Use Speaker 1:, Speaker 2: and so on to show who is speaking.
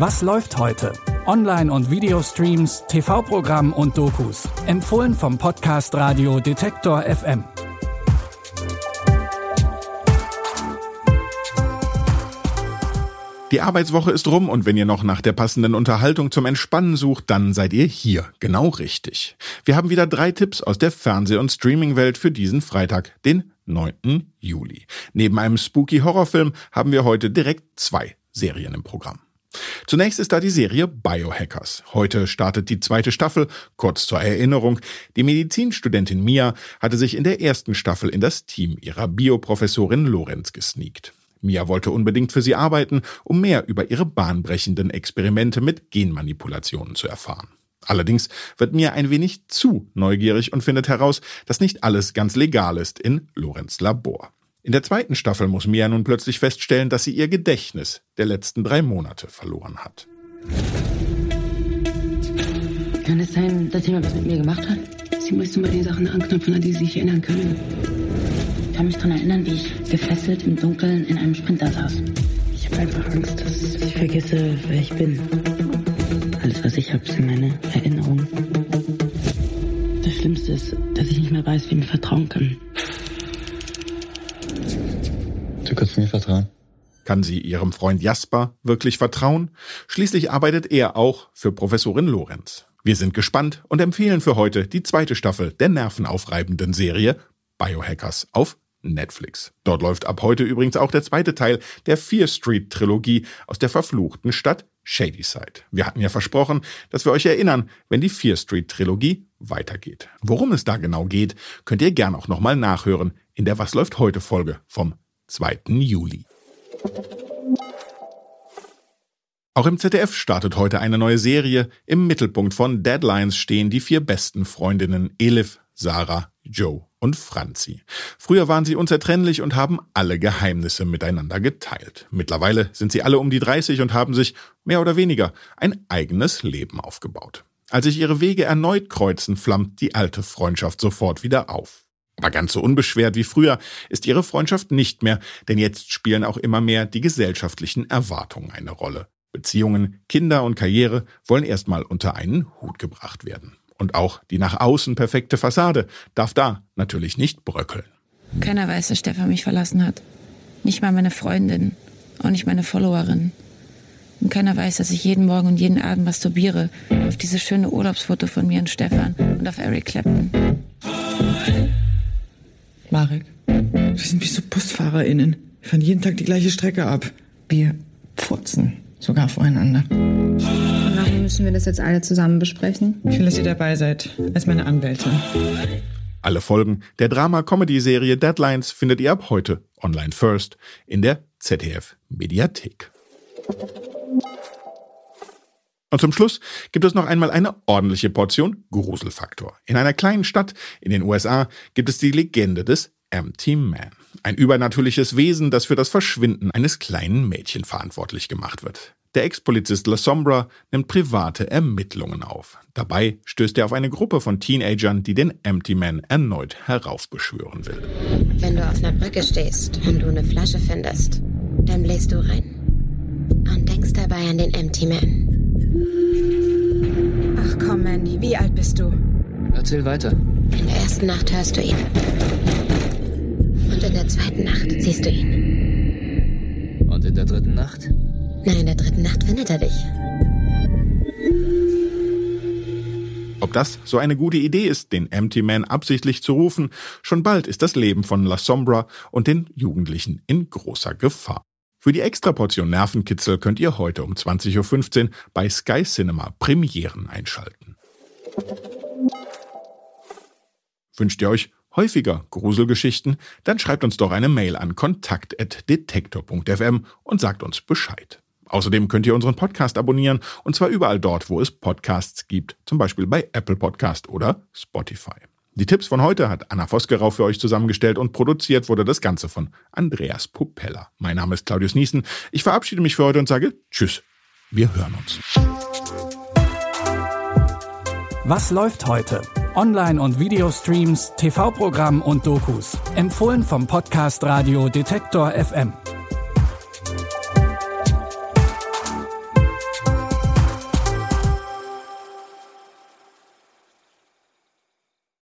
Speaker 1: Was läuft heute? Online- und Videostreams, TV-Programm und Dokus. Empfohlen vom Podcast Radio Detektor FM.
Speaker 2: Die Arbeitswoche ist rum und wenn ihr noch nach der passenden Unterhaltung zum Entspannen sucht, dann seid ihr hier genau richtig. Wir haben wieder drei Tipps aus der Fernseh- und Streamingwelt für diesen Freitag, den 9. Juli. Neben einem spooky Horrorfilm haben wir heute direkt zwei Serien im Programm. Zunächst ist da die Serie Biohackers. Heute startet die zweite Staffel. Kurz zur Erinnerung. Die Medizinstudentin Mia hatte sich in der ersten Staffel in das Team ihrer Bioprofessorin Lorenz gesneakt. Mia wollte unbedingt für sie arbeiten, um mehr über ihre bahnbrechenden Experimente mit Genmanipulationen zu erfahren. Allerdings wird Mia ein wenig zu neugierig und findet heraus, dass nicht alles ganz legal ist in Lorenz Labor. In der zweiten Staffel muss Mia nun plötzlich feststellen, dass sie ihr Gedächtnis der letzten drei Monate verloren hat.
Speaker 3: Kann es sein, dass jemand was mit mir gemacht hat? Sie müsste mal die Sachen anknüpfen, an die Sie sich erinnern können. Ich kann mich daran erinnern, wie ich gefesselt im Dunkeln in einem Sprinter saß. Ich habe einfach Angst, dass ich vergesse, wer ich bin. Alles, was ich habe, sind meine Erinnerungen. Das Schlimmste ist, dass ich nicht mehr weiß, wem ich vertrauen kann.
Speaker 4: Kannst mir vertrauen.
Speaker 2: Kann sie ihrem Freund Jasper wirklich vertrauen? Schließlich arbeitet er auch für Professorin Lorenz. Wir sind gespannt und empfehlen für heute die zweite Staffel der nervenaufreibenden Serie Biohackers auf Netflix. Dort läuft ab heute übrigens auch der zweite Teil der Fear Street Trilogie aus der verfluchten Stadt Shadyside. Wir hatten ja versprochen, dass wir euch erinnern, wenn die Fear Street Trilogie weitergeht. Worum es da genau geht, könnt ihr gern auch nochmal nachhören in der Was läuft heute Folge vom 2. Juli. Auch im ZDF startet heute eine neue Serie. Im Mittelpunkt von Deadlines stehen die vier besten Freundinnen Elif, Sarah, Joe und Franzi. Früher waren sie unzertrennlich und haben alle Geheimnisse miteinander geteilt. Mittlerweile sind sie alle um die 30 und haben sich, mehr oder weniger, ein eigenes Leben aufgebaut. Als sich ihre Wege erneut kreuzen, flammt die alte Freundschaft sofort wieder auf. Aber ganz so unbeschwert wie früher ist ihre Freundschaft nicht mehr, denn jetzt spielen auch immer mehr die gesellschaftlichen Erwartungen eine Rolle. Beziehungen, Kinder und Karriere wollen erstmal unter einen Hut gebracht werden. Und auch die nach außen perfekte Fassade darf da natürlich nicht bröckeln.
Speaker 5: Keiner weiß, dass Stefan mich verlassen hat. Nicht mal meine Freundin, auch nicht meine Followerin. Und keiner weiß, dass ich jeden Morgen und jeden Abend masturbiere auf dieses schöne Urlaubsfoto von mir und Stefan und auf Eric Clapton.
Speaker 6: Marek, wir sind wie so BusfahrerInnen. Wir fahren jeden Tag die gleiche Strecke ab. Wir furzen sogar voreinander.
Speaker 7: Und warum müssen wir das jetzt alle zusammen besprechen?
Speaker 6: Ich will, dass ihr dabei seid, als meine Anwältin.
Speaker 2: Alle Folgen der Drama-Comedy-Serie Deadlines findet ihr ab heute online first in der ZDF Mediathek. Und zum Schluss gibt es noch einmal eine ordentliche Portion Gruselfaktor. In einer kleinen Stadt in den USA gibt es die Legende des Empty Man. Ein übernatürliches Wesen, das für das Verschwinden eines kleinen Mädchen verantwortlich gemacht wird. Der Ex-Polizist La Sombra nimmt private Ermittlungen auf. Dabei stößt er auf eine Gruppe von Teenagern, die den Empty Man erneut heraufbeschwören will.
Speaker 8: Wenn du auf einer Brücke stehst und du eine Flasche findest, dann bläst du rein. Und denkst dabei an den Empty Man.
Speaker 7: Komm, Mandy, wie alt bist du?
Speaker 4: Erzähl weiter.
Speaker 8: In der ersten Nacht hörst du ihn. Und in der zweiten Nacht siehst du ihn.
Speaker 4: Und in der dritten Nacht?
Speaker 8: Na, in der dritten Nacht findet er dich.
Speaker 2: Ob das so eine gute Idee ist, den Empty Man absichtlich zu rufen, schon bald ist das Leben von La Sombra und den Jugendlichen in großer Gefahr. Für die Extraportion Nervenkitzel könnt ihr heute um 20.15 Uhr bei Sky Cinema Premieren einschalten. Wünscht ihr euch häufiger Gruselgeschichten? Dann schreibt uns doch eine Mail an kontakt.detektor.fm und sagt uns Bescheid. Außerdem könnt ihr unseren Podcast abonnieren und zwar überall dort, wo es Podcasts gibt, zum Beispiel bei Apple Podcast oder Spotify. Die Tipps von heute hat Anna Vosgerau für euch zusammengestellt und produziert wurde das Ganze von Andreas Popella. Mein Name ist Claudius Niesen. Ich verabschiede mich für heute und sage Tschüss. Wir hören uns.
Speaker 1: Was läuft heute? Online- und Videostreams, TV-Programm und Dokus. Empfohlen vom Podcast Radio Detektor FM.